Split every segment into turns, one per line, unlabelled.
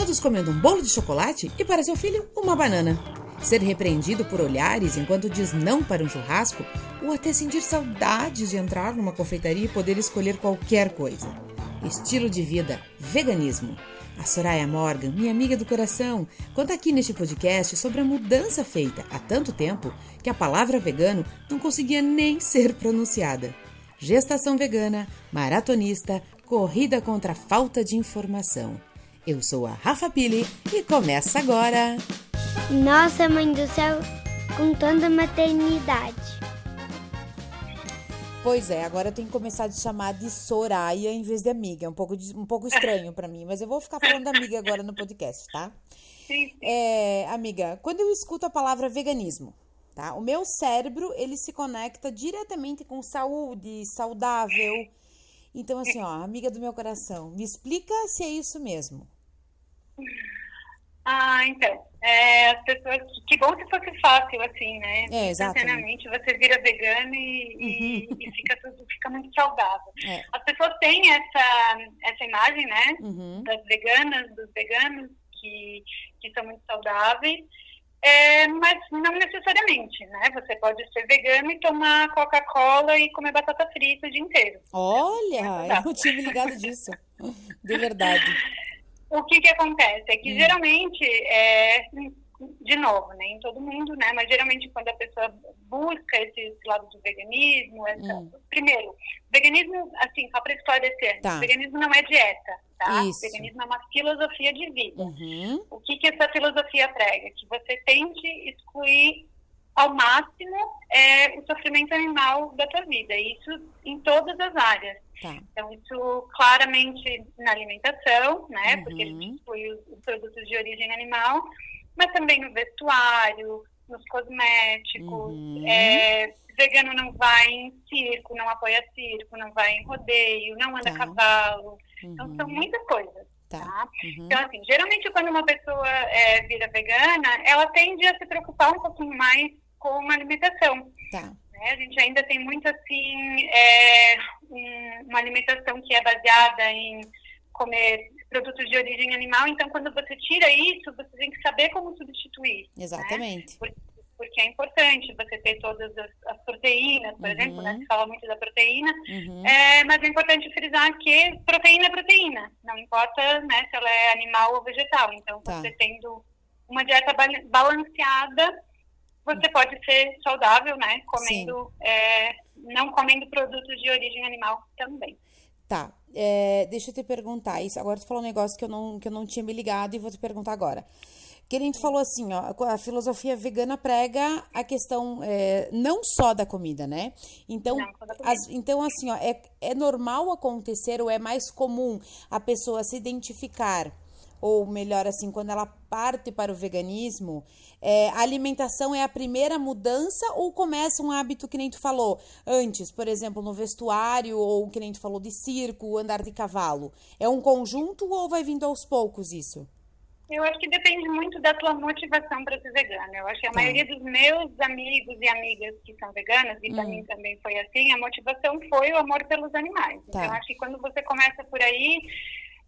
todos comendo um bolo de chocolate e para seu filho uma banana. Ser repreendido por olhares enquanto diz não para um churrasco ou até sentir saudades de entrar numa confeitaria e poder escolher qualquer coisa. Estilo de vida, veganismo. A Soraya Morgan, minha amiga do coração, conta aqui neste podcast sobre a mudança feita há tanto tempo que a palavra vegano não conseguia nem ser pronunciada. Gestação vegana, maratonista, corrida contra a falta de informação. Eu sou a Rafa Pili e começa agora!
Nossa Mãe do Céu, com tanta maternidade.
Pois é, agora eu tenho que começar a te chamar de Soraya em vez de amiga. É um pouco, um pouco estranho para mim, mas eu vou ficar falando amiga agora no podcast, tá?
Sim.
É, amiga, quando eu escuto a palavra veganismo, tá? O meu cérebro, ele se conecta diretamente com saúde, saudável. Então, assim, ó, amiga do meu coração, me explica se é isso mesmo.
Ah, então. É, as pessoas. Que bom se fosse fácil, assim, né?
É, exatamente.
Instantaneamente você vira vegano e, e, e fica tudo fica muito saudável.
É.
As pessoas têm essa, essa imagem, né?
Uhum.
Das veganas, dos veganos, que, que são muito saudáveis. É, mas não necessariamente, né? Você pode ser vegano e tomar Coca-Cola e comer batata frita o dia inteiro.
Olha, eu não tinha me ligado disso. De verdade.
O que que acontece? É que
Hum.
geralmente, é, de novo, né, em todo mundo, né, mas geralmente quando a pessoa busca esse, lado do veganismo, essa-
Hum.
primeiro, veganismo, assim, só para esclarecer,
Tá.
veganismo não é dieta, tá?
Isso.
Veganismo é uma filosofia de vida.
Uhum.
O que que essa filosofia prega? Que você tente excluir ao máximo é, o sofrimento animal da tua vida, isso em todas as áreas.
Tá.
Então, isso claramente na alimentação, né?
Uhum.
Porque ele inclui os, os produtos de origem animal, mas também no vestuário, nos cosméticos.
Uhum.
É, vegano não vai em circo, não apoia circo, não vai em rodeio, não anda
Tá.
a cavalo. Então,
Uhum.
são muitas coisas.
Tá.
Tá?
Uhum.
Então, assim, geralmente quando uma pessoa é, vira vegana, ela tende a se preocupar um pouquinho mais com a alimentação
Tá.
né? A gente ainda tem muito assim é, um- uma alimentação que é baseada em comer produtos de origem animal. Então, quando você tira isso, você tem que saber como substituir,
Exatamente.
porque é importante você ter todas as, as proteínas, por
Uhum.
exemplo, né? Se fala muito da proteína,
Uhum.
é, mas é importante frisar que proteína é proteína, não importa né, se ela é animal ou vegetal. Então,
Tá.
você tendo uma dieta ba- balanceada, você pode ser saudável, né? Comendo, é, não comendo produtos de origem animal também.
Tá. É, deixa eu te perguntar isso. Agora tu falou um negócio que eu não, que eu não tinha me ligado e vou te perguntar agora. Que a gente falou assim, ó, a filosofia vegana prega a questão é, não só da comida, né? Então,
Não comida.
as- então assim, ó, é, é normal acontecer ou é mais comum a pessoa se identificar, ou melhor assim, quando ela parte para o veganismo, é, a alimentação é a primeira mudança ou começa um hábito que nem tu falou antes, por exemplo, no vestuário ou que nem tu falou de circo, andar de cavalo? É um conjunto ou vai vindo aos poucos isso?
Eu acho que depende muito da tua motivação para ser vegana. Eu acho que a
Tá.
maioria dos meus amigos e amigas que são veganas, e para
Hum.
mim também foi assim, a motivação foi o amor pelos animais.
Tá.
Então, acho que quando você começa por aí,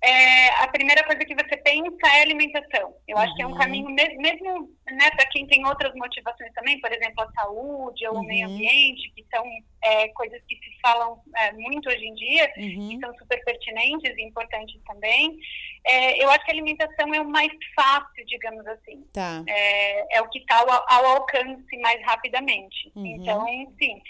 é, a primeira coisa que você pensa é alimentação. Eu acho que é um
Uhum.
caminho, mes- mesmo né, para quem tem outras motivações também, por exemplo, a saúde ou
Uhum.
o meio ambiente, que são é, coisas que se falam é, muito hoje em dia,
Uhum.
que são super pertinentes e importantes também. É, eu acho que a alimentação é o mais fácil, digamos assim.
Tá.
É, é o que está ao, ao alcance mais rapidamente.
Uhum.
Então, sim.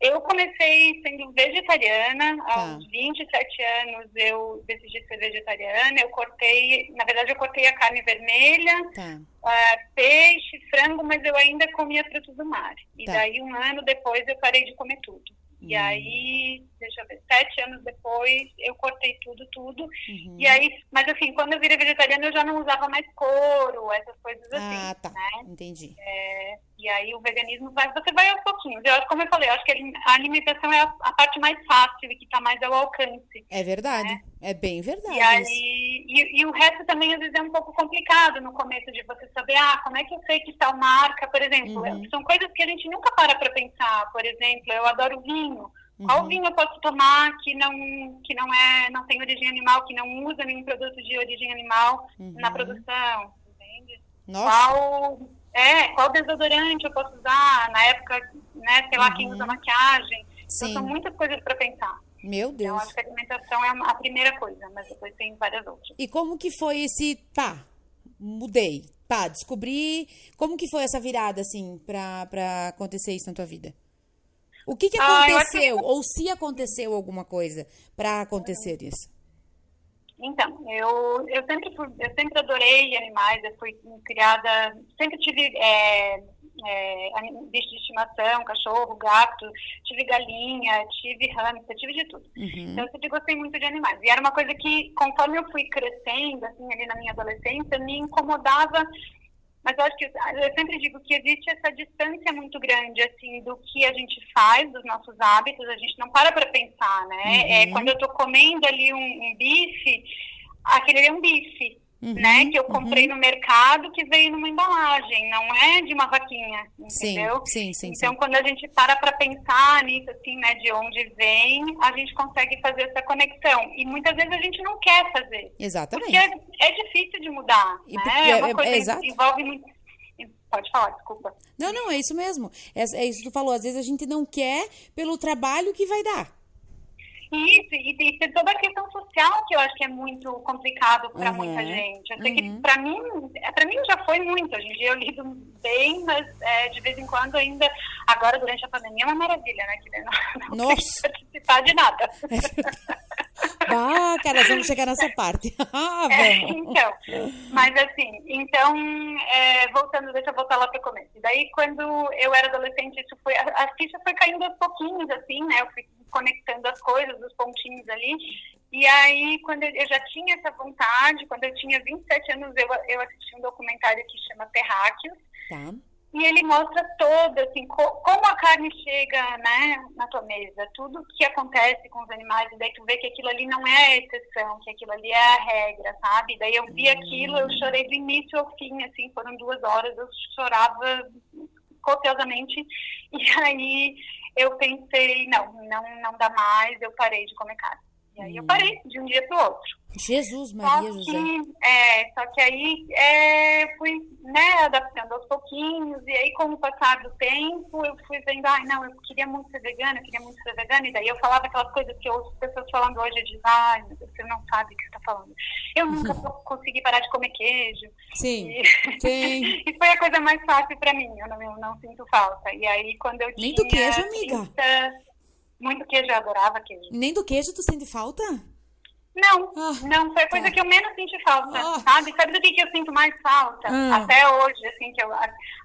Eu comecei sendo vegetariana,
Tá.
aos 27 anos eu decidi ser vegetariana. Eu cortei, na verdade, eu cortei a carne vermelha,
Tá.
ah, peixe, frango, mas eu ainda comia frutos do mar. E
Tá.
daí, um ano depois, eu parei de comer tudo. E
Hum.
aí, deixa eu ver, sete anos depois, eu cortei tudo, tudo.
Uhum.
E aí, mas assim, quando eu virei vegetariana, eu já não usava mais couro, essas coisas assim,
Ah, tá.
né?
Entendi.
E aí o veganismo vai, você vai aos pouquinhos. Eu acho, como eu falei, eu acho que a alimentação é a, a parte mais fácil e que está mais ao alcance.
É verdade. É bem verdade
E aí, e, e o resto também às vezes é um pouco complicado no começo de você saber, ah, como é que eu sei que tal marca, por exemplo,
Uhum.
são coisas que a gente nunca para para pensar. Por exemplo, eu adoro vinho. Uhum. Qual vinho eu posso tomar que não que não é não tem origem animal, que não usa nenhum produto de origem animal uhum. na produção, entende? Nossa. Qual é, qual desodorante eu posso usar na época, né, sei lá, quem usa uhum. maquiagem. Então, são muitas coisas para pensar.
Meu Deus.
Então, acho que a alimentação é a primeira coisa, mas depois tem várias outras.
E como que foi esse, pá, mudei, pá, descobri, como que foi essa virada, assim, pra, pra acontecer isso na tua vida? O que que ah, aconteceu, ah, que... ou se aconteceu alguma coisa para acontecer isso?
Então, eu, eu, sempre fui, eu sempre adorei animais, eu fui criada, sempre tive é, é, bicho de estimação, cachorro, gato, tive galinha, tive hamster, tive de tudo. Uhum. Então eu sempre gostei muito de animais. E era uma coisa que, conforme eu fui crescendo, assim, ali na minha adolescência, me incomodava mas eu acho que eu sempre digo que existe essa distância muito grande assim do que a gente faz, dos nossos hábitos, a gente não para para pensar, né? Uhum. É, quando eu estou comendo ali um, um bife, aquele é um bife. Uhum, né? Que eu comprei uhum. no mercado que veio numa embalagem, não é de uma vaquinha, entendeu?
Sim, sim, sim.
Então,
sim.
quando a gente para para pensar nisso, assim, né, de onde vem, a gente consegue fazer essa conexão. E muitas vezes a gente não quer fazer.
Exatamente.
Porque é, é difícil de mudar, e né? É uma é, coisa é, que envolve muito... Pode falar, desculpa.
Não, não, é isso mesmo. É, é isso que tu falou. Às vezes a gente não quer pelo trabalho que vai dar.
Isso, e tem toda a questão social que eu acho que é muito complicado para uhum. muita gente. Eu sei uhum. que para mim, é, para mim já foi muito. Hoje em dia eu lido bem, mas é, de vez em quando ainda, agora durante a pandemia é uma maravilha, né? Que não, não
Nossa.
participar de nada.
Ah, cara, vamos chegar nessa parte. ah,
é, então, mas assim, então, é, voltando, deixa eu voltar lá para o começo. Daí, quando eu era adolescente, isso foi, a, a ficha foi caindo aos pouquinhos, assim, né? Eu fui conectando as coisas, os pontinhos ali. E aí, quando eu, já tinha essa vontade, quando eu tinha 27 anos, eu, eu assisti um documentário que chama Terráqueos. Tá. E ele mostra todo, assim, co como a carne chega, né, na tua mesa, tudo que acontece com os animais, e daí tu vê que aquilo ali não é a exceção, que aquilo ali é a regra, sabe? E daí eu vi aquilo, eu chorei do início ao fim, assim, foram duas horas, eu chorava copiosamente, e aí eu pensei, não, não, não dá mais, eu parei de comer carne. E aí eu parei de um dia para o outro.
Jesus, Maria, só que, José.
É, só que aí é, fui né, adaptando aos pouquinhos, e aí com o passar do tempo eu fui vendo, ai não, eu queria muito ser vegana, eu queria muito ser vegana, e daí eu falava aquelas coisas que eu ouço pessoas falando hoje, eu digo, ai Deus, você não sabe o que você está falando. Eu nunca uhum. consegui parar de comer queijo.
Sim,
e,
sim.
e foi a coisa mais fácil para mim, eu não, eu não sinto falta. E aí quando eu
Nem
tinha...
do queijo, amiga.
30, muito queijo, eu adorava queijo.
Nem do queijo tu sente falta?
Não, ah, não, foi a coisa tá. que eu menos senti falta, ah. sabe? Sabe do que, que eu sinto mais falta? Ah. Até hoje, assim, que eu,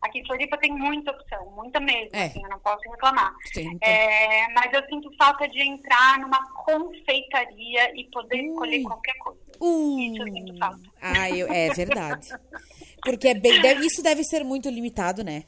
aqui em Floripa tem muita opção, muita mesmo, é. assim, eu não posso reclamar. É, mas eu sinto falta de entrar numa confeitaria e poder uh. escolher qualquer coisa. Uh. Isso eu sinto falta.
Ah, eu, é verdade. Porque é bem, deve, isso deve ser muito limitado, né?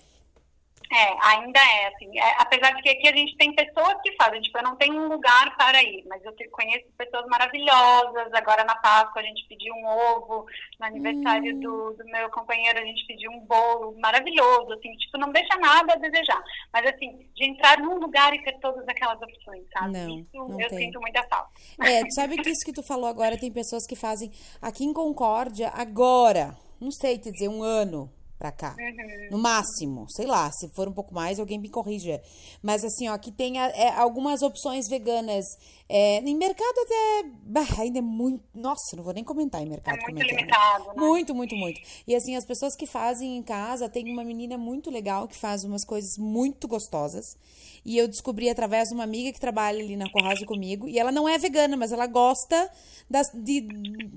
É, ainda é, assim, é, apesar de que aqui a gente tem pessoas que fazem, tipo, eu não tenho um lugar para ir, mas eu conheço pessoas maravilhosas, agora na Páscoa a gente pediu um ovo, no aniversário hum. do, do meu companheiro a gente pediu um bolo maravilhoso, assim, tipo, não deixa nada a desejar, mas assim, de entrar num lugar e ter todas aquelas opções, sabe?
Não,
isso
não
eu
tem.
sinto muita falta.
É, sabe que isso que tu falou agora, tem pessoas que fazem aqui em Concórdia, agora, não sei te dizer, um ano, pra cá. Uhum. No máximo, sei lá, se for um pouco mais, alguém me corrija. Mas assim, ó, aqui tem a, é, algumas opções veganas. É, em mercado até. Bah, ainda é muito. Nossa, não vou nem comentar em mercado.
É muito é, é. limitado, né?
Muito, muito, muito. E assim, as pessoas que fazem em casa, tem uma menina muito legal que faz umas coisas muito gostosas. E eu descobri através de uma amiga que trabalha ali na Corrasa comigo. E ela não é vegana, mas ela gosta das, de,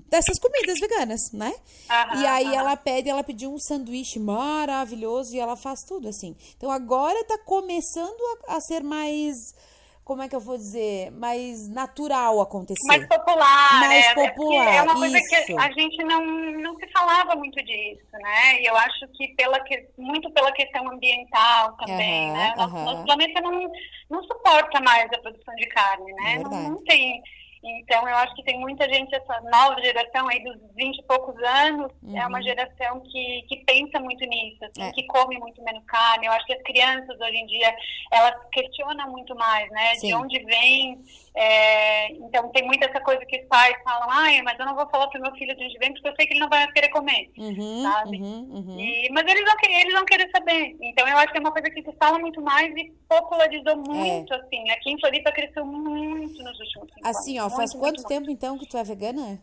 dessas comidas veganas, né? Aham, e aí aham. ela pede, ela pediu um sanduíche maravilhoso e ela faz tudo assim. Então agora tá começando a, a ser mais como é que eu vou dizer, mais natural acontecer.
Mais popular.
Mais
é,
popular.
É uma coisa
isso.
que a gente não, não se falava muito disso, né? E eu acho que pela que, muito pela questão ambiental também, uhum, né? Nosso, uhum. nosso, planeta não, não suporta mais a produção de carne, né? É não, não, tem. Então, eu acho que tem muita gente, essa nova geração aí dos 20 e poucos anos,
Uhum.
é uma geração que, que pensa muito nisso, assim,
É.
que come muito menos carne. Eu acho que as crianças, hoje em dia, elas questionam muito mais, né?
Sim.
De onde vem. é, então, tem muita essa coisa que os pais falam, ai, mas eu não vou falar pro meu filho de onde vem, porque eu sei que ele não vai querer comer.
Uhum,
Sabe?
uhum, uhum.
E- mas eles vão, querer, eles vão querer saber. Então, eu acho que é uma coisa que se fala muito mais e popularizou muito, assim. Aqui em Floripa cresceu muito nos últimos cinco
Assim, ó,
anos.
faz
Muito,
quanto
muito,
tempo então que tu é vegana?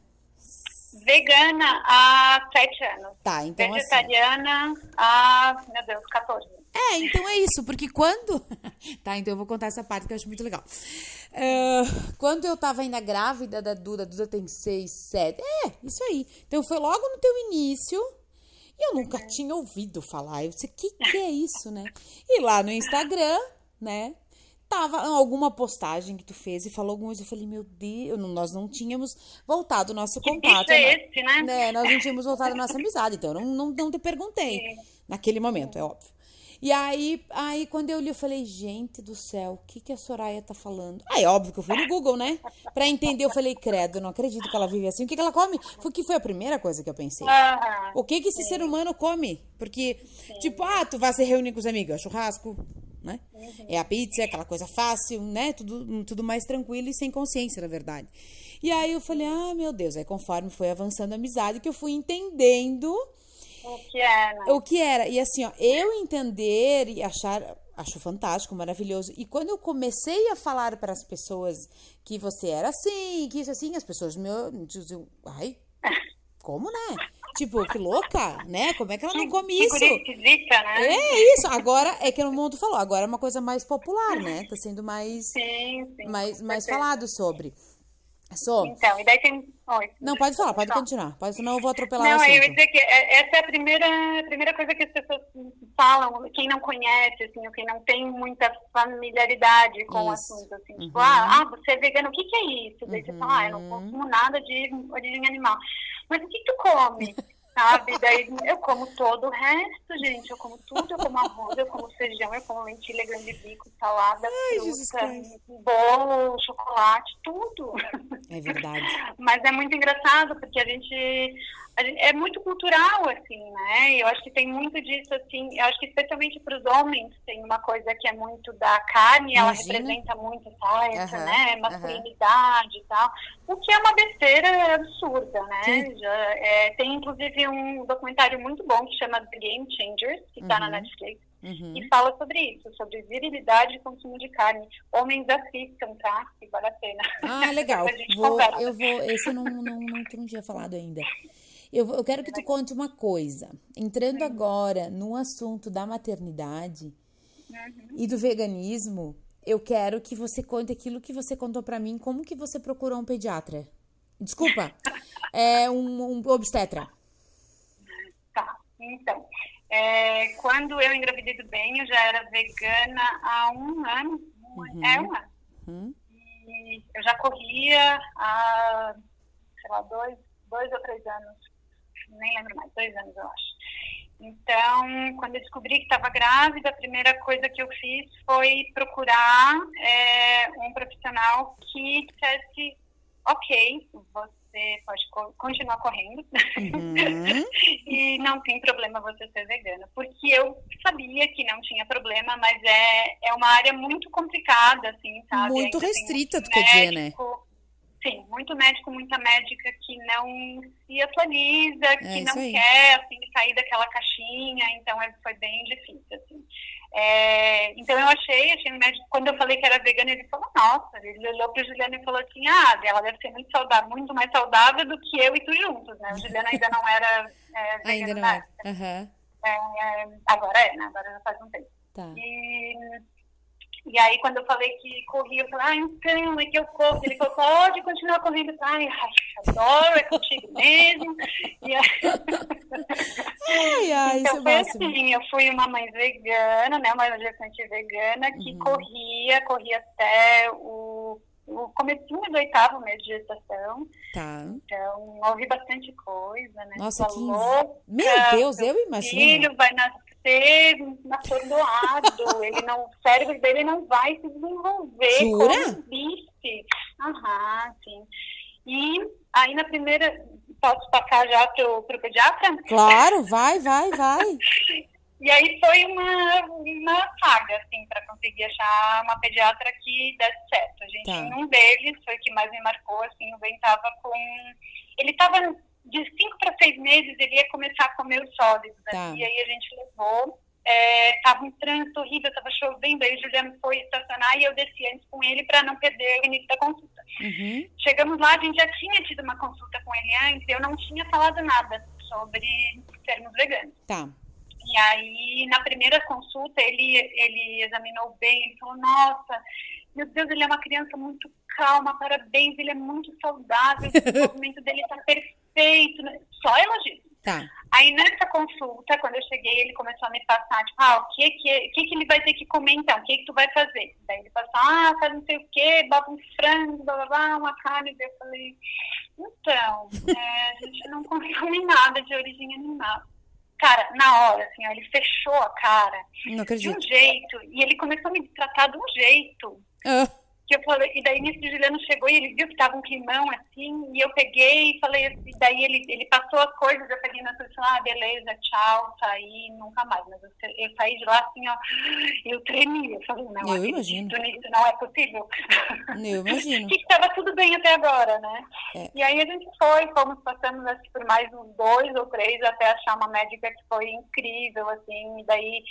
Vegana há sete anos.
Tá, então assim.
Vegetariana há, meu Deus, 14.
É, então é isso, porque quando. tá, então eu vou contar essa parte que eu acho muito legal. É, quando eu tava ainda grávida da Duda, a Duda tem seis, sete. É, isso aí. Então foi logo no teu início. E eu nunca tinha ouvido falar. Eu disse, o que, que é isso, né? E lá no Instagram, né? Tava alguma postagem que tu fez e falou alguma coisa. Eu falei, meu Deus, nós não tínhamos voltado o nosso
Que
contato.
é
né?
esse, né?
né, nós não tínhamos voltado a nossa amizade, então eu não, não, não te perguntei. Naquele momento, é óbvio. E aí, aí, quando eu li, eu falei, gente do céu, o que, que a Soraya tá falando? Aí, óbvio que eu fui no Google, né? Pra entender, eu falei, credo, não acredito que ela vive assim. O que, que ela come? Foi que foi a primeira coisa que eu pensei.
Aham.
O que que esse ser humano come? Porque, tipo, ah, tu vai se reunir com os amigos, é churrasco, né? É a pizza, é aquela coisa fácil, né? Tudo, tudo mais tranquilo e sem consciência, na verdade. E aí eu falei, ah, meu Deus. Aí conforme foi avançando a amizade, que eu fui entendendo
O que é, né?
o que era. E assim, ó, eu entender e achar, acho fantástico, maravilhoso. E quando eu comecei a falar para as pessoas que você era assim, que isso assim, as pessoas me diziam, ai, como, né? Tipo, que louca, né? Como é que ela não come isso?
esquisita, né?
É isso. Agora é que o mundo falou, agora é uma coisa mais popular, né? Tá sendo mais
Sim, sim.
mais, mais falado sobre. Sobre.
Então, e daí tem. Oi,
Não, pode falar, pode
Só.
continuar. Pode, senão eu vou atropelar
Não,
o
eu ia dizer que é- essa é a primeira, a primeira coisa que as pessoas falam, quem não conhece, assim, ou quem não tem muita familiaridade com o
Isso.
assunto, assim,
Uhum.
tipo, ah, ah, você é vegano, o que, que é isso? Daí você fala, ah, eu não consumo nada de origem animal. Mas o que, tu come? Sabe? Daí eu como todo o resto, gente. Eu como tudo, eu como arroz, eu como feijão, eu como lentilha, grande bico, salada,
Jesus
fruta, bolo, chocolate, tudo.
É verdade.
Mas é muito engraçado, porque a gente, gente- É muito cultural, assim, né? Eu acho que tem muito disso, assim. Eu acho que especialmente para os homens tem uma coisa que é muito da carne, ela
Imagina.
representa muito essa, essa né? Masculinidade e tal. O que é uma besteira absurda, né? Já, é, tem inclusive um documentário muito bom que chama The Game Changers, que está na
Uhum.
Netflix.
Uhum.
E fala sobre isso, sobre virilidade e consumo de carne. Homens assistam, tá? Que vale a pena.
Ah, legal. Vou, eu vou. Esse eu não, não, não, não tinha falado ainda. Eu, eu quero que tu conte uma coisa. Entrando agora no assunto da maternidade e do veganismo, eu quero que você conte aquilo que você contou pra mim, como que você procurou um pediatra. Desculpa, é um, um obstetra.
Tá, então. é, quando eu engravidei do bem, eu já era vegana há um ano. Um- É um ano.
Uhum.
E eu já corria há, sei lá, dois, dois ou três anos. Nem lembro mais, dois anos, eu acho. Então, quando eu descobri que estava grávida, a primeira coisa que eu fiz foi procurar é, um profissional que dissesse, ok, você pode co- continuar correndo,
Uhum.
e não tem problema você ser vegana. Porque eu sabia que não tinha problema, mas é, é uma área muito complicada, assim, sabe?
Muito
Ainda
restrita, tu quer dizer, né?
Sim, muito médico, muita médica que não se atualiza, que
É isso
não
aí.
quer, assim, sair daquela caixinha, então é, foi bem difícil, assim. É, então eu achei, achei um médico, quando eu falei que era vegana, ele falou, nossa, ele olhou para o Juliano e falou assim, ah, ela deve ser muito saudável, muito mais saudável do que eu e tu juntos, né? O Juliano ainda não era é, vegano
Ainda não. É,
agora é, né? Agora já faz um tempo.
Tá.
E, e aí, quando eu falei que corria, eu falei, ah, então, é que eu corro. Ele falou, pode continuar correndo. Eu falei, Ai, adoro, é contigo mesmo. E aí,
Ai, ai,
então
é
foi
máximo.
assim, eu fui uma mãe vegana, né, uma gestante vegana que
Uhum.
corria, corria até o, o comecinho do oitavo mês de gestação.
Tá.
Então, ouvi bastante coisa, né?
Nossa, que.
Falou,
Meu Deus, eu imagino.
filho vai nascer atordoado, ele não, o cérebro dele não vai se desenvolver
Jura?
como conheci. Aham, sim. E aí na primeira, posso passar já pro, pro pediatra?
Claro, vai, vai, vai.
E aí foi uma, uma saga, assim, para conseguir achar uma pediatra que desse certo. A gente,
Tá.
um deles foi o que mais me marcou, assim, o Ben tava com... Ele tava de cinco para seis meses, ele ia começar a comer os sólidos, né?
Tá.
E aí a gente levou, é, tava um trânsito horrível, tava chovendo, aí o Juliano foi estacionar e eu desci antes com ele para não perder o início da consulta.
Uhum.
Chegamos lá, a gente já tinha tido uma consulta com ele antes, eu não tinha falado nada sobre termos veganos.
Tá.
E aí, na primeira consulta, ele, ele examinou bem, ele falou, nossa, meu Deus, ele é uma criança muito calma, parabéns, ele é muito saudável, o desenvolvimento dele está perfeito, só elogios.
Tá.
Aí, nessa consulta, quando eu cheguei, ele começou a me passar, tipo, ah, o que que, o que, que ele vai ter que comer então? O que que tu vai fazer? Daí ele passou, ah, faz não sei o quê, bota um frango, blá, blá, blá, uma carne. Daí eu falei, então, é, a gente não consome nada de origem animal. Cara, na hora, assim, ó, ele fechou a cara de um jeito, e ele começou a me tratar de um jeito.
Ah,
Que eu falei, e daí nisso o Juliano chegou e ele viu que tava um climão assim, e eu peguei e falei assim, daí ele, ele passou as coisas, eu peguei na sua ah, beleza, tchau, saí, nunca mais. Mas eu, eu saí de lá assim, ó, eu tremi, eu falei, não,
Eu imagino.
nisso, não é possível.
eu imagino.
que estava tudo bem até agora, né?
É.
E aí a gente foi, fomos passando acho por mais uns dois ou três até achar uma médica que foi incrível, assim, e daí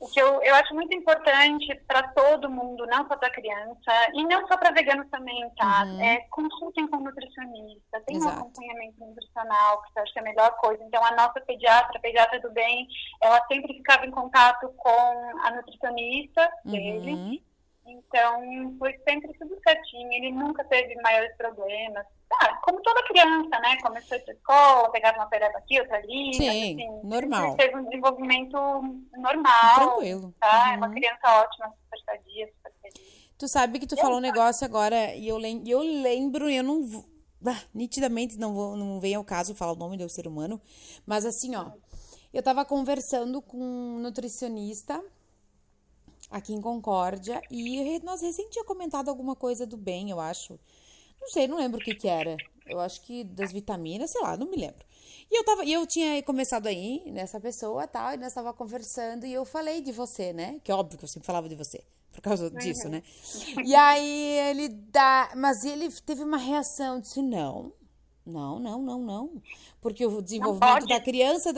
o que eu, eu acho muito importante para todo mundo, não só para criança, e não só para veganos também, tá?
Uhum.
É consultem com nutricionista, tem um
Exato.
acompanhamento nutricional, que eu acho que é a melhor coisa. Então, a nossa pediatra, a pediatra do bem, ela sempre ficava em contato com a nutricionista dele.
Uhum.
Então, foi sempre tudo certinho. Ele nunca teve maiores problemas. Ah, como toda criança, né? Começou a escola, pegava uma pereba aqui, outra ali.
Sim,
mas, assim,
normal.
Teve um desenvolvimento normal.
Tranquilo.
Tá? É uma
Uhum.
criança ótima, super sadia, super feliz.
Tu sabe que tu falou um negócio agora e eu, lem e eu lembro, eu não ah, nitidamente não, vou, não vem ao caso falar o nome do ser humano, mas assim, ó. Eu tava conversando com um nutricionista aqui em Concórdia e nós recém tinha comentado alguma coisa do bem, eu acho. Não sei, não lembro o que que era. Eu acho que das vitaminas, sei lá, não me lembro. E eu tava, e eu tinha começado aí nessa pessoa, tal, e nós tava conversando e eu falei de você, né? Que é óbvio que eu sempre falava de você, por causa disso, né? E aí ele dá, mas ele teve uma reação, disse não. Não, não, não, não. Porque o desenvolvimento da criança,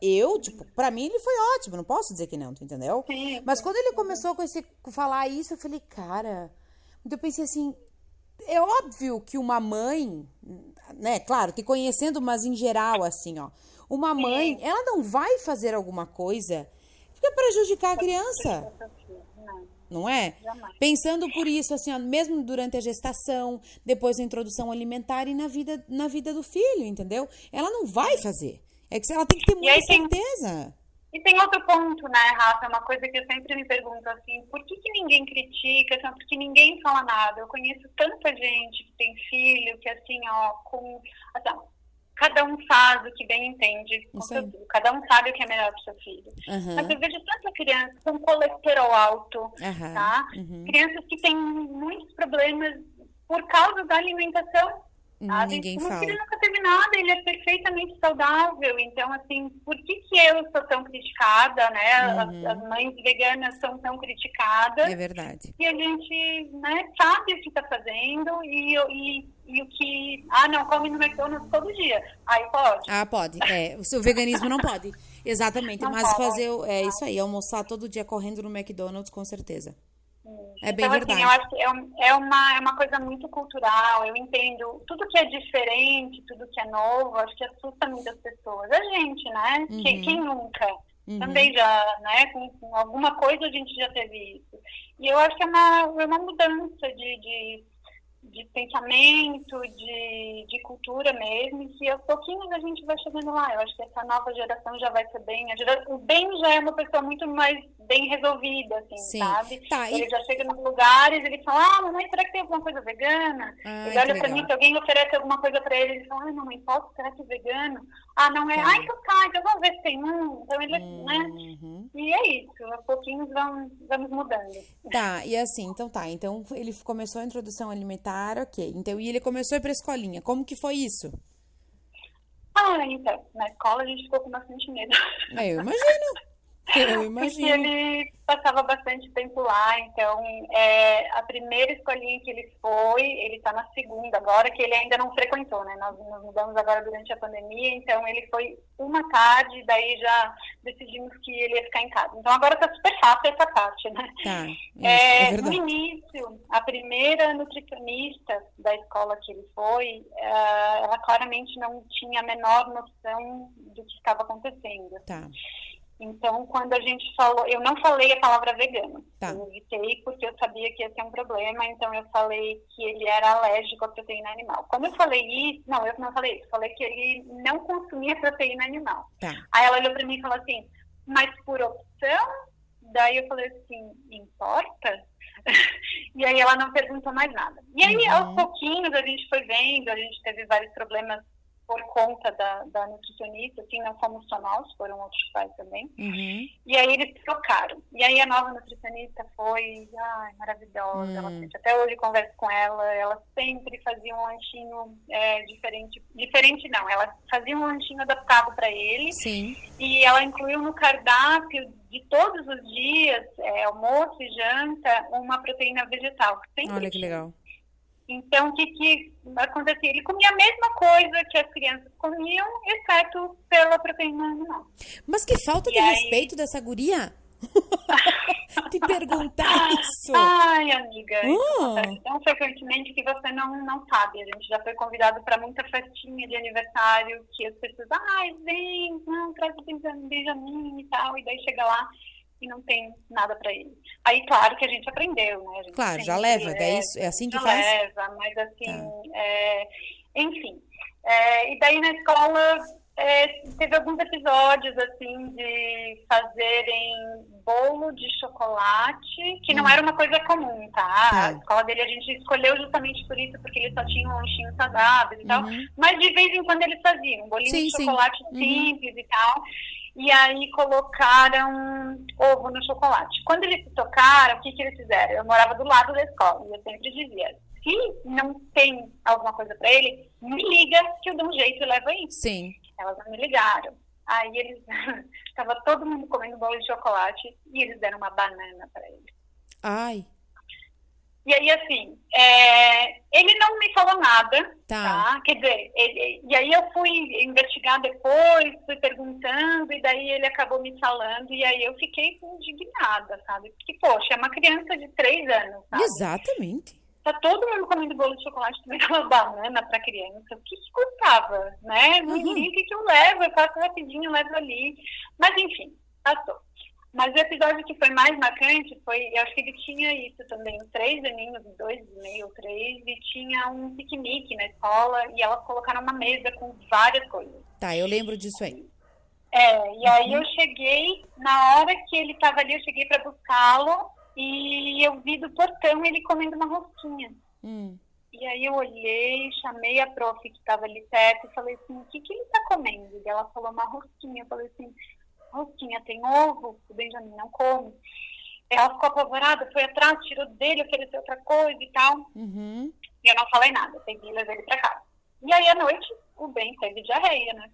eu, tipo, pra mim ele foi ótimo, não posso dizer que não, tu entendeu?
Sim.
Mas quando ele começou com esse falar isso, eu falei, cara, então eu pensei assim, é óbvio que uma mãe, né, claro, te conhecendo, mas em geral, assim, ó, uma mãe, ela não vai fazer alguma coisa para prejudicar a criança,
Não,
não é?
jamais.
Pensando por isso, assim, ó, mesmo durante a gestação, depois da introdução alimentar e na vida, na vida do filho, entendeu? Ela não vai fazer. É que ela tem que ter muita
aí tem-
certeza.
E tem outro ponto, né, Rafa? É uma coisa que eu sempre me pergunto assim, por que, que ninguém critica, assim, por que ninguém fala nada? Eu conheço tanta gente que tem filho, que assim, ó, com. Assim, cada um faz o que bem entende com seu filho. Cada um sabe o que é melhor para seu filho.
Aham,
Mas eu vejo tanta criança com colesterol alto,
aham,
tá?
uhum.
Crianças que têm muitos problemas por causa da alimentação. sabe?
Ninguém
o meu filho nunca teve nada, ele é perfeitamente saudável. Então, assim, por que, que eu sou tão criticada, né? As-
Uhum.
As, mães veganas são tão criticadas.
É verdade.
E a gente né, sabe o que está fazendo e, e, e o que. Ah, não, come no McDonald's todo dia. Aí pode.
Ah, pode. É, o seu veganismo não pode. Exatamente.
Não
mas
pode.
fazer. É isso aí, almoçar todo dia correndo no McDonald's, com certeza. É bem
então,
verdade.
assim, eu acho que é, é, uma, é uma coisa muito cultural. Eu entendo tudo que é diferente, tudo que é novo, acho que assusta muitas pessoas. A gente, né? Quem, quem nunca?
Uhum.
Também já, né? Com, com alguma coisa a gente já teve isso. E eu acho que é uma, é uma mudança de, de, de pensamento, de, de cultura mesmo, e que aos pouquinhos a gente vai chegando lá. Eu acho que essa nova geração já vai ser bem. o Ben já é uma pessoa muito mais bem resolvida, assim, Sim. sabe? Tá, ele e... já chega nos lugares, ele fala, ah, mamãe, será que tem alguma coisa vegana? Ai, ele olha pra mim, se alguém oferece alguma coisa pra ele, ele fala, ai, mamãe, posso? Será que é vegano? Ah, não é? Tá. Ah, então tá, então vamos ver se tem um. Então ele, né? uhum. né? E é isso, aos pouquinhos vamos, vamos mudando.
Tá, e assim, então tá, então ele começou a introdução alimentar, ok. Então, e ele começou a ir pra escolinha, como que foi isso?
Ah, então, na escola a gente ficou com bastante medo.
É, eu imagino. Eu imagino.
Porque ele passava bastante tempo lá, então é, a primeira escolinha que ele foi, ele está na segunda agora, que ele ainda não frequentou, né? Nós nos mudamos agora durante a pandemia, então ele foi uma tarde, daí já decidimos que ele ia ficar em casa. Então agora está super fácil essa parte, né?
Tá,
isso, é, é no início, a primeira nutricionista da escola que ele foi, uh, ela claramente não tinha a menor noção do que estava acontecendo.
Tá.
Então, quando a gente falou, eu não falei a palavra vegano.
Tá.
Eu evitei porque eu sabia que ia ser um problema, então eu falei que ele era alérgico à proteína animal. Quando eu falei isso, não, eu não falei isso, falei que ele não consumia proteína animal.
Tá.
Aí ela olhou para mim e falou assim, mas por opção? Daí eu falei assim, importa? e aí ela não perguntou mais nada. E aí, uhum. aos pouquinhos, a gente foi vendo, a gente teve vários problemas por conta da, da nutricionista, assim, não fomos só nós, foram outros pais também.
Uhum.
E aí eles trocaram. E aí a nova nutricionista foi, ai, maravilhosa. Ela, uhum. até hoje converso com ela, ela sempre fazia um lanchinho é, diferente. Diferente não, ela fazia um lanchinho adaptado para ele.
Sim.
E ela incluiu no cardápio de todos os dias, é, almoço e janta, uma proteína vegetal.
Olha que legal.
Então, o que, que acontecia? Ele comia a mesma coisa que as crianças comiam, exceto pela proteína animal.
Mas que falta e de aí... respeito dessa guria! Te perguntar isso.
Ai, amiga. Uh. Tão frequentemente que você não, não sabe. A gente já foi convidado para muita festinha de aniversário que as pessoas, ai, vem, não, traz o Benjamin e tal. E daí chega lá, e não tem nada para ele. Aí, claro que a gente aprendeu, né? Gente
claro, já leva, é, é, isso, é assim que já faz?
leva, mas assim, tá. é, enfim. É, e daí na escola é, teve alguns episódios, assim, de fazerem bolo de chocolate, que não hum. era uma coisa comum, tá? tá? A escola dele a gente escolheu justamente por isso, porque ele só tinha um lanchinho saudável e tal. Uhum. Mas de vez em quando eles faziam um bolinho sim, de chocolate sim. Uhum. simples uhum. e tal e aí colocaram ovo no chocolate. Quando eles se tocaram, o que, que eles fizeram? Eu morava do lado da escola e eu sempre dizia: se não tem alguma coisa para ele, me liga que eu dou um jeito e levo aí.
Sim.
Elas não me ligaram. Aí eles. Estava todo mundo comendo bolo de chocolate e eles deram uma banana para ele.
Ai.
E aí, assim, é, ele não me falou nada,
tá?
tá? Quer dizer, ele, e aí eu fui investigar depois, fui perguntando, e daí ele acabou me falando, e aí eu fiquei indignada, sabe? Porque, poxa, é uma criança de três anos, sabe?
Exatamente.
Tá todo mundo comendo bolo de chocolate, também uma banana pra criança. O que custava, né? Uhum. No o que, que eu levo? Eu faço rapidinho, levo ali. Mas, enfim, passou. Mas o episódio que foi mais marcante foi, eu acho que ele tinha isso também, três aninhos, dois e meio, três, e tinha um piquenique na escola e elas colocaram uma mesa com várias coisas.
Tá, eu lembro disso aí.
É, e aí uhum. eu cheguei, na hora que ele estava ali, eu cheguei para buscá-lo e eu vi do portão ele comendo uma rosquinha.
Hum.
E aí eu olhei, chamei a prof que estava ali perto e falei assim, o que, que ele está comendo? E ela falou uma rosquinha. Eu falei assim, rosquinha tem ovo, o Benjamin não come. Ela ficou apavorada, foi atrás, tirou dele, ofereceu outra coisa e tal.
Uhum.
E eu não falei nada, peguei e levei ele pra casa. E aí, à noite, o Ben teve diarreia, né?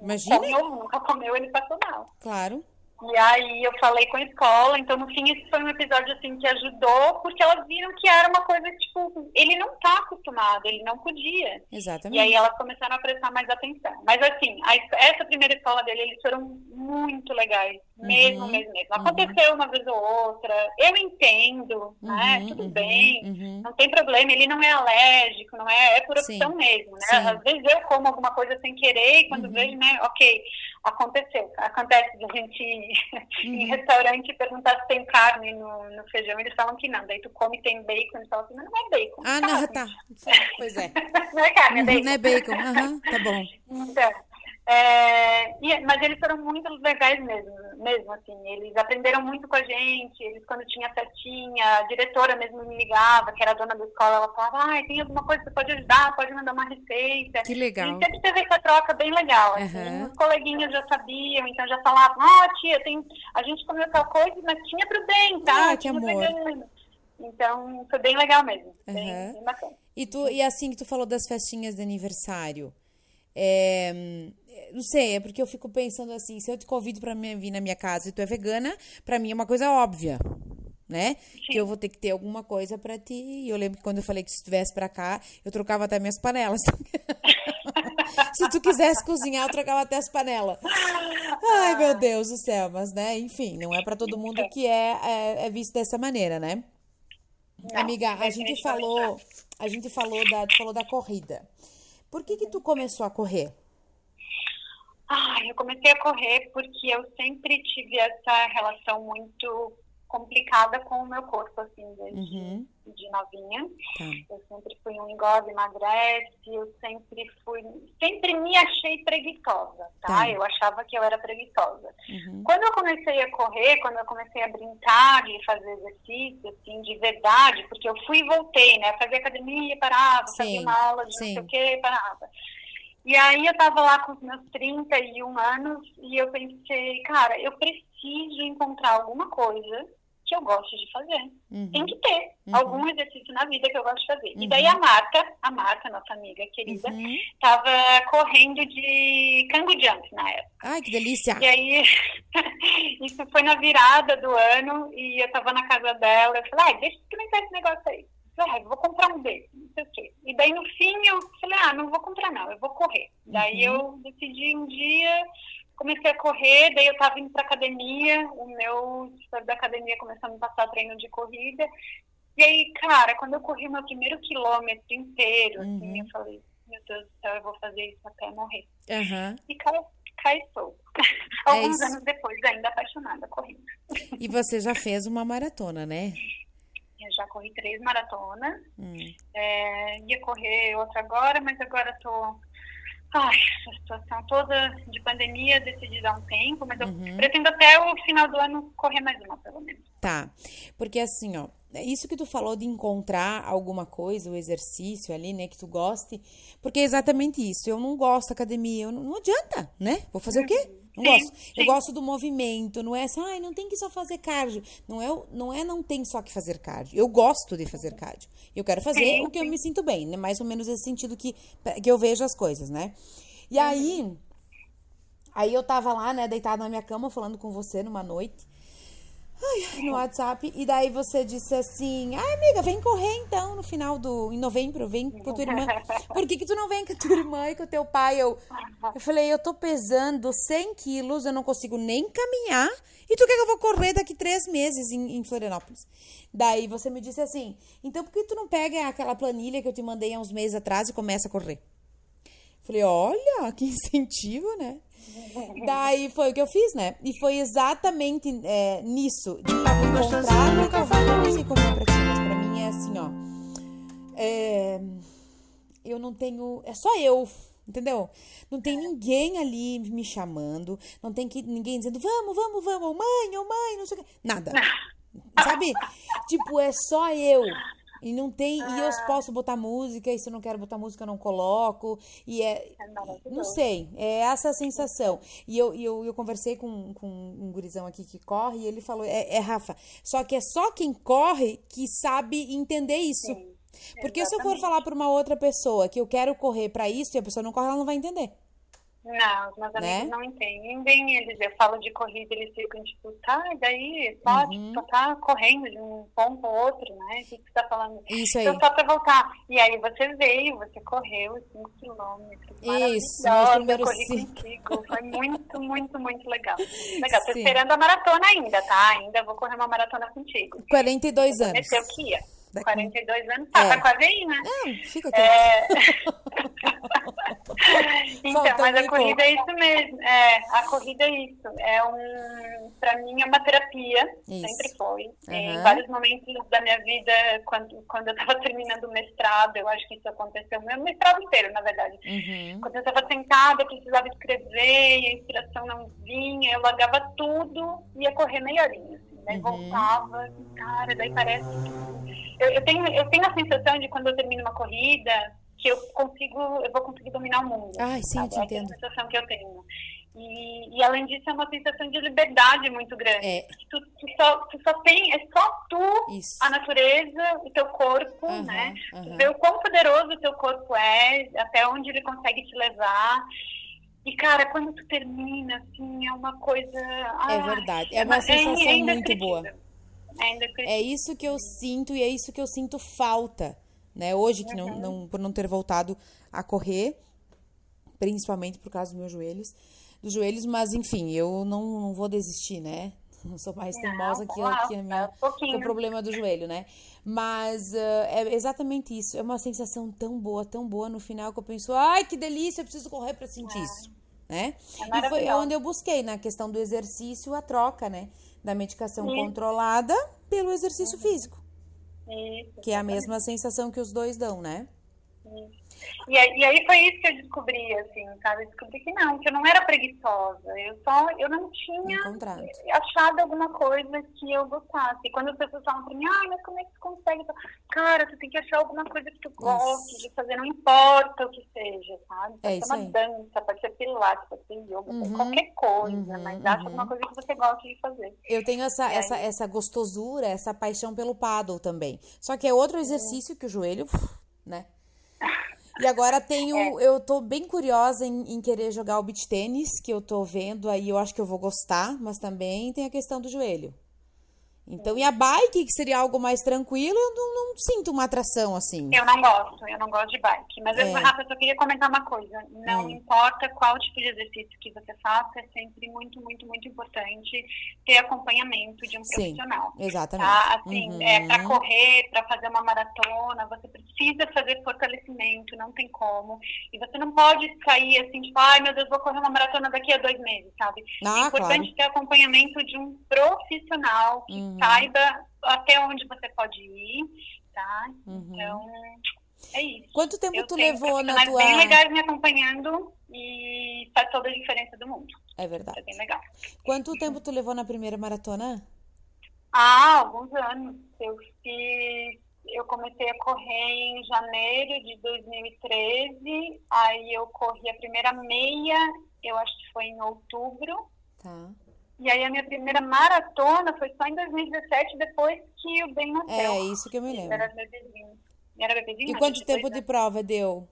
Imagina.
Comeu, nunca comeu, ele passou mal.
Claro.
E aí eu falei com a escola, então no fim esse foi um episódio assim que ajudou, porque elas viram que era uma coisa tipo, ele não tá acostumado, ele não podia.
Exatamente.
E aí elas começaram a prestar mais atenção. Mas assim, a, essa primeira escola dele, eles foram muito legais Mesmo,
Uhum,
mesmo, mesmo. Aconteceu uma vez ou outra. Eu entendo, né?
Uhum,
Tudo
uhum,
bem.
uhum.
Não tem problema. Ele não é alérgico, não é? É por
Sim,
opção mesmo, né?
sim.
Às vezes eu como alguma coisa sem querer e quando
Uhum.
vejo, né? Ok, aconteceu. Acontece de a gente ir em
Uhum.
restaurante e perguntar se tem carne no, no feijão. Eles falam que não. Daí tu come e tem bacon. Eles falam assim, mas não é bacon.
Ah,
é
não,
carne.
tá. Pois é.
não é carne, é
Uhum,
bacon.
Não é bacon. Aham, tá bom.
Então, é, e- mas eles foram muito legais mesmo, mesmo assim. Eles aprenderam muito com a gente. Eles, quando tinha festinha, a diretora mesmo me ligava, que era a dona da escola, ela falava, ai, tem alguma coisa que você pode ajudar, pode mandar uma receita.
Que legal.
E sempre teve essa troca bem legal. Assim.
Aham.
Os coleguinhas já sabiam, então já falavam, ó, tia, tem, a gente comeu tal coisa, mas tinha pro bem, tá?
Ah, que amor.
vegano." Então, foi bem legal mesmo. Bem,
Aham.
bem bacana.
E, tu, e assim que tu falou das festinhas de aniversário, é, não sei, é porque eu fico pensando assim, se eu te convido pra me- vir na minha casa e tu é vegana, pra mim é uma coisa óbvia, né? Que eu vou ter que ter alguma coisa pra ti. E eu lembro que quando eu falei que se tu viesse pra cá, eu trocava até minhas panelas. se tu quisesse cozinhar, eu trocava até as panelas. Ai, meu Deus do céu, mas né, enfim, não é pra todo mundo que é, é, é visto dessa maneira, né?
Não,
Amiga, a gente
definitivamente
falou, a gente falou da, falou da corrida. Por que que tu começou a correr?
Ah, eu comecei a correr porque eu sempre tive essa relação muito complicada com o meu corpo, assim, desde
Uhum.
de novinha.
Tá.
Eu sempre fui um engorda, emagrece, eu sempre fui, sempre me achei preguiçosa, tá?
Tá.
Eu achava que eu era preguiçosa.
Uhum.
Quando eu comecei a correr, quando eu comecei a brincar de fazer exercício, assim, de verdade, porque eu fui e voltei, né? Fazia academia, parava,
Sim,
fazia uma aula de
sim.
não sei o quê, parava. E aí eu tava lá com os meus 31 anos e eu pensei, cara, eu preciso encontrar alguma coisa que eu goste de fazer.
Uhum.
Tem que ter
Uhum.
algum exercício na vida que eu gosto de fazer.
Uhum.
E daí a Marta, a Marta, nossa amiga querida,
Uhum.
tava correndo de cango jump na época.
Ai, que delícia!
E aí, isso foi na virada do ano e eu tava na casa dela. Eu falei, ah, deixa eu experimentar esse negócio aí. Ah, vou comprar um desses, não sei o quê. E daí no fim eu falei, ah, não vou comprar não, eu vou correr. Daí
Uhum.
eu decidi um dia, comecei a correr, daí eu tava indo pra academia, o meu professor da academia começou a me passar treino de corrida. E aí, cara, quando eu corri o meu primeiro quilômetro inteiro, assim,
Uhum.
eu falei, meu Deus do céu, eu vou fazer isso até morrer.
Aham.
E cai, cai sou. Alguns
É isso.
anos depois, ainda apaixonada correndo.
E você já fez uma maratona, né?
Eu já corri três maratonas,
Hum.
é, ia correr outra agora, mas agora tô. Ai, essa situação toda de pandemia, decidi dar um tempo, mas eu
Uhum.
pretendo até o final do ano correr mais uma, pelo menos.
Tá. Porque assim, ó, isso que tu falou de encontrar alguma coisa, o exercício ali, né, que tu goste, porque é exatamente isso. Eu não gosto da academia, eu não, não adianta, né? Vou fazer o quê? Não
Sim,
gosto. Eu
sim.
gosto do movimento, não é assim, ai, não tem que só fazer cardio. Não é, não é não tem só que fazer cardio. Eu gosto de fazer cardio. Eu quero fazer
Sim,
o que eu me sinto bem, né? Mais ou menos esse sentido que, que eu vejo as coisas, né? E aí, aí eu tava lá, né, deitada na minha cama, falando com você numa noite no WhatsApp, e daí você disse assim, ai amiga, vem correr então no final do, em novembro, vem com tua irmã. Por que que tu não vem com a tua irmã e com o teu pai? Eu, eu falei, eu tô pesando 100 quilos, eu não consigo nem caminhar, e tu quer que eu vou correr daqui três meses em, em Florianópolis? Daí você me disse assim, então por que tu não pega aquela planilha que eu te mandei há uns meses atrás e começa a correr? Falei, olha, que incentivo, né? Daí foi o que eu fiz, né? E foi exatamente é, nisso, de encontrar uma corrida. Eu não sei como é pra ti, mas pra mim é assim, ó. É, eu não tenho. É só eu, entendeu? Não tem ninguém ali me chamando, não tem que, ninguém dizendo, vamos, vamos, vamos, mãe, ô mãe, não sei o quê. Nada. Sabe? tipo, é só eu. E não tem. E eu posso botar música, e se eu não quero botar música, eu não coloco. E é.
É.
Não sei, é essa a sensação. E eu, eu, eu conversei com, com um gurizão aqui que corre, e ele falou: é, é, Rafa, só que é só quem corre que sabe entender isso.
Sim,
Porque se eu for falar para uma outra pessoa que eu quero correr para isso e a pessoa não corre, ela não vai entender.
Não, os meus
Né?
amigos não entendem. Eles, eu falo de corrida, eles ficam tipo, tá, e daí só,
Uhum.
só tá correndo de um ponto ao outro, né? O que você tá falando?
Isso aí.
Então, só pra voltar. E aí você veio, você correu os 5 quilômetros.
Isso, meus primeiros
eu corri
cinco.
Foi muito, muito, muito legal. Legal, tô
Sim.
esperando a maratona ainda, tá? Ainda vou correr uma maratona contigo.
42 anos.
Prometeu que ia.
Daqui-
42 anos, tá,
É.
tá quase aí, né?
Não, fica aqui.
É... então, mas a corrida é isso mesmo. É, a corrida é isso. É um, para mim é uma terapia.
Isso.
Sempre foi. Em
Aham.
vários momentos da minha vida, quando, quando eu estava terminando o mestrado, eu acho que isso aconteceu. Meu mestrado inteiro, na verdade.
Uhum.
Quando eu estava sentada, eu precisava escrever e a inspiração não vinha, eu largava tudo e ia correr meia horinha. Assim, daí
Uhum.
voltava, cara, daí parece que. Eu, eu, tenho, eu tenho a sensação de quando eu termino uma corrida que eu consigo, eu vou conseguir dominar o mundo.
Ai, sim, eu te entendo.
É a sensação que eu tenho. E, e além disso, é uma sensação de liberdade muito grande.
É.
Tu, tu só, tu só tem, é só tu
Isso.
a natureza, o teu corpo,
Aham,
né?
aham.
Ver o quão poderoso o teu corpo é, até onde ele consegue te levar. E, cara, quando tu termina, assim, é uma coisa...
É
ai,
verdade. É uma
é
sensação muito boa.
É.
É isso que eu sinto e é isso que eu sinto falta, né? Hoje, que
Uhum.
não, não, por não ter voltado a correr, principalmente por causa dos meus joelhos, dos joelhos, mas enfim, eu não, não vou desistir, né? Não sou mais teimosa
Não,
que, que a
é
minha,
um
o problema do joelho, né? Mas ah, é exatamente isso. É uma sensação tão boa, tão boa no final que eu penso, ai, que delícia, eu preciso correr pra sentir isso, né?
É
e foi onde eu busquei, na questão do exercício, a troca, né? Da medicação
Isso.
controlada pelo exercício físico.
Isso.
Que é a mesma sensação que os dois dão, né?
E aí, e aí foi isso que eu descobri, assim, sabe? Eu descobri que não, que eu não era preguiçosa. Eu só, eu não tinha
Encontrado.
achado alguma coisa que eu gostasse. E quando as pessoas falam pra mim, ai, mas como é que tu consegue? Falo, Cara, tu tem que achar alguma coisa que tu goste de fazer, não importa o que seja, sabe? Pode
É
ser uma
aí.
dança, pode ser pilates, pode ser yoga,
Uhum,
qualquer coisa,
uhum,
mas acha
uhum.
alguma coisa que você gosta de fazer.
Eu tenho essa,
E aí?
essa, essa gostosura, essa paixão pelo paddle também. Só que é outro exercício que o joelho, né? E agora tenho, eu tô bem curiosa em, em querer jogar o beach tênis, que eu tô vendo aí, eu acho que eu vou gostar, mas também tem a questão do joelho. Então, e a bike, que seria algo mais tranquilo, eu não, não sinto uma atração assim.
Eu não gosto, eu não gosto de bike. Mas, eu,
É.
Rafa, eu só queria comentar uma coisa. Não
Hum.
importa qual tipo de exercício que você faça, é sempre muito, muito, muito importante ter acompanhamento de um
Sim,
profissional.
exatamente.
Tá? Assim,
Uhum.
é, para correr, para fazer uma maratona, você precisa fazer fortalecimento, não tem como. E você não pode sair assim, tipo, ai meu Deus, vou correr uma maratona daqui a dois meses, sabe?
Ah,
é importante ter acompanhamento de um profissional que
Uhum.
Saiba até onde você pode ir, tá?
Uhum.
Então, é isso.
Quanto tempo
Eu
tu levou na tua.
bem legais me acompanhando e faz toda a diferença do mundo.
É
É
verdade.
bem legal.
Quanto tempo tu levou na primeira maratona?
Há alguns anos. Eu fiz. Eu comecei a correr em janeiro de 2013. Aí eu corri a primeira meia, eu acho que foi em outubro.
Tá.
E aí a minha primeira maratona foi só em 2017, depois que o Ben nasceu.
É, isso que eu me lembro.
Era bebezinho. Era bebezinho?
E
não,
quanto
tinha dois
tempo de prova deu?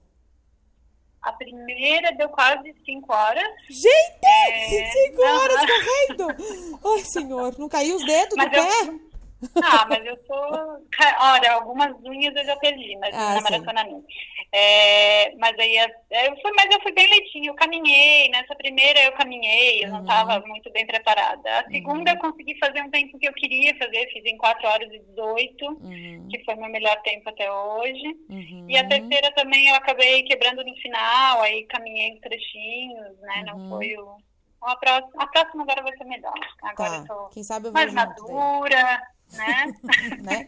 A primeira deu quase cinco horas.
Gente,
É,
cinco horas correndo! Ai, senhor, não caiu os dedos do
Mas
pé?
Ah, mas eu sou. Olha, algumas unhas eu já perdi mas
Ah,
na maratona minha. É, mas aí as- eu fui, mas eu fui bem leitinho, eu caminhei. Nessa primeira eu caminhei, eu não
Uhum.
estava muito bem preparada. A segunda eu consegui fazer um tempo que eu queria fazer, fiz em 4 horas e 18,
Uhum,
que foi meu melhor tempo até hoje.
uhum.
E a terceira também eu acabei quebrando no final, aí caminhei em trechinhos, né?
Uhum.
Não foi o. A próxima, a próxima agora vai ser melhor. Agora eu
Tá.
tô
Quem sabe eu vou
mais madura, né?
né?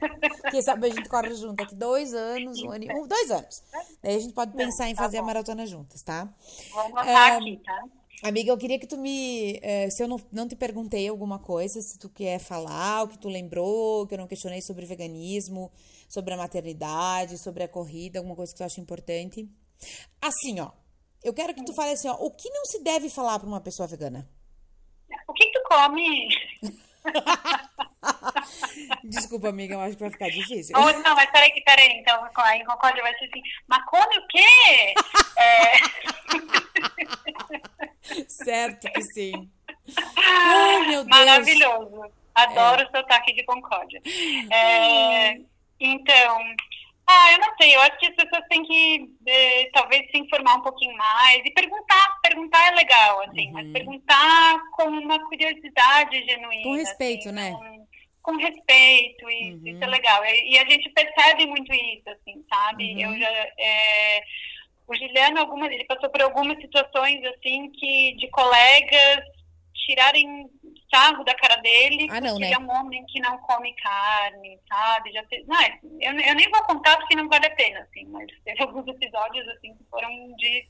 Quem sabe a gente corre junto daqui dois anos, um ano e... um, dois anos. Daí a gente pode pensar em
tá
fazer a
bom.
maratona juntas, tá?
Vou anotar
É,
aqui, tá?
Amiga, eu queria que tu me. eh, se eu não, não te perguntei alguma coisa, se tu quer falar, o que tu lembrou, que eu não questionei sobre veganismo, sobre a maternidade, sobre a corrida, alguma coisa que tu acha importante. Assim, ó. Eu quero que tu fale assim, ó. O que não se deve falar pra uma pessoa vegana?
O que, que tu come?
Desculpa, amiga, eu acho que vai ficar difícil.
Ou, não, mas peraí, que peraí. Então, em Concórdia vai ser assim, mas come o quê? É...
sim. Ai, meu Deus.
Maravilhoso. Adoro o sotaque de Concórdia. É, então, ah, eu não sei, eu acho que as pessoas têm que eh, talvez se informar um pouquinho mais e perguntar. Perguntar é legal, assim, mas perguntar com uma curiosidade genuína.
Com respeito,
assim,
né?
Com, com respeito, isso, isso é legal. E, e a gente percebe muito isso, assim, sabe? Eu já. é, o Juliano, algumas, ele passou por algumas situações, assim, que de colegas tirarem sarro da cara dele,
Ah, não,
porque
né?
ele é um homem que não come carne, sabe? Já te... não, é- eu, eu nem vou contar porque não vale a pena, assim, mas teve alguns episódios, assim, que foram de...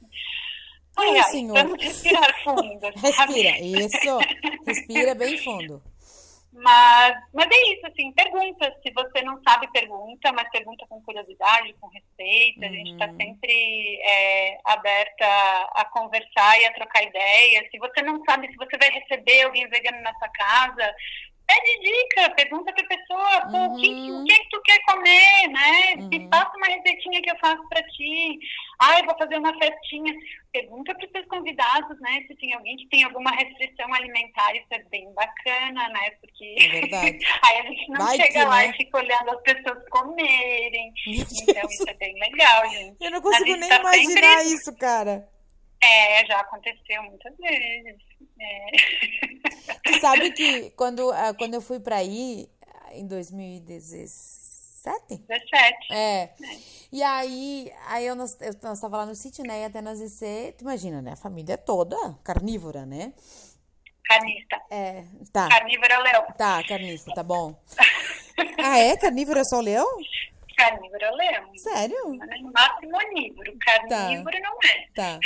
Ai,
Ai,
senhor.
vamos respirar fundo, sabe?
Respira, isso. Respira bem fundo.
Mas, mas é isso, assim, pergunta. Se você não sabe, pergunta, mas pergunta com curiosidade, com respeito. A gente está sempre é, aberta a conversar e a trocar ideias. Se você não sabe se você vai receber alguém vegano na sua casa, pede dica, pergunta pra pessoa, pô, o, que, o que que tu quer comer, né? Me passa uma receitinha que eu faço pra ti. Ah, eu vou fazer uma festinha. Pergunta para os seus convidados, né? Se tem alguém que tem alguma restrição alimentar, isso é bem bacana, né? Porque
É
aí a gente não
Vai
chega
que,
lá
né?
e fica olhando as pessoas comerem. Então isso é bem legal, gente.
Eu não consigo nem
tá
imaginar
sempre-
isso, cara.
É, já aconteceu muitas vezes. É.
Tu sabe que quando, ah, quando eu fui pra aí, em 2017?
17.
É. E aí, aí eu, nós, eu, nós tava lá no sítio, né? E até nós descer, tu imagina, né? A família é toda carnívora, né?
Carnista.
É, tá.
Carnívoro é o leão.
Tá, carnista, tá bom. Ah, é? Carnívoro é só o leão?
Carnívoro é o leão.
Sério?
No máximo onívoro. Carnívoro não é.
Tá.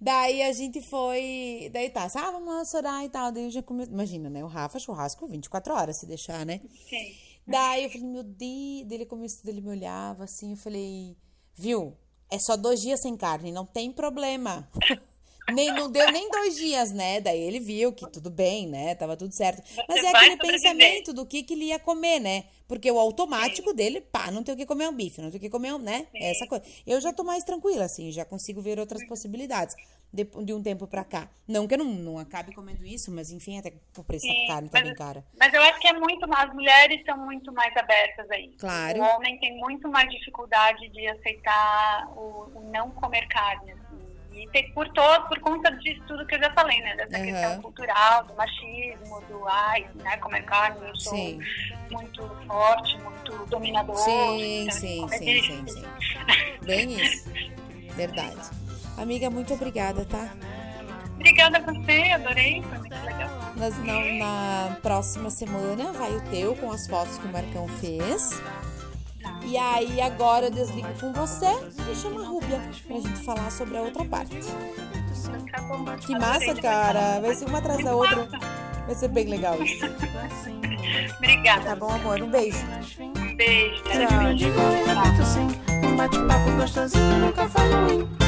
Daí a gente foi. Daí tá, assim, ah, vamos lá chorar e tal. Daí eu já come... Imagina, né? O Rafa, churrasco 24 horas, se deixar, né?
Sim.
Daí eu falei, meu Deus, daí ele começou, ele me olhava assim, eu falei, viu? É só dois dias sem carne, não tem problema. Nem, não deu nem dois dias, né? Daí ele viu que tudo bem, né? Tava tudo certo. Mas é
vai
aquele pensamento do que, que ele ia comer, né? Porque o automático dele, pá, não tem o que comer um bife, não tem o que comer um, né? Essa coisa. Eu já tô mais tranquila, assim, já consigo ver outras possibilidades de, de um tempo pra cá. Não que eu não, não acabe comendo isso, mas enfim, até o preço da
Sim,
carne tá
mas-
bem cara.
Mas eu acho que é muito mais. As mulheres são muito mais abertas aí.
Claro.
O homem tem muito mais dificuldade de aceitar o, o não comer carne. assim. E por todo, por conta disso tudo que eu já falei, né? Dessa
Aham.
questão cultural, do machismo, do ai, né, comer carne, eu sou
Sim.
muito forte, muito dominador.
Sim,
então,
sim,
comer
sim,
bife.
sim, sim. Bem isso. Verdade. Amiga, muito obrigada, tá?
Obrigada a você, adorei, foi muito legal.
Na, na próxima semana vai o teu com as fotos que o Marcão fez. E aí agora eu desligo com você e chama a Rúbia pra gente falar sobre a outra parte. Que massa, cara. Vai ser uma atrás da outra. Vai ser bem legal isso.
Obrigada.
Tá bom, amor? Um beijo.
Beijo.
Tchau.
Um bate-papo gostosinho nunca faz ruim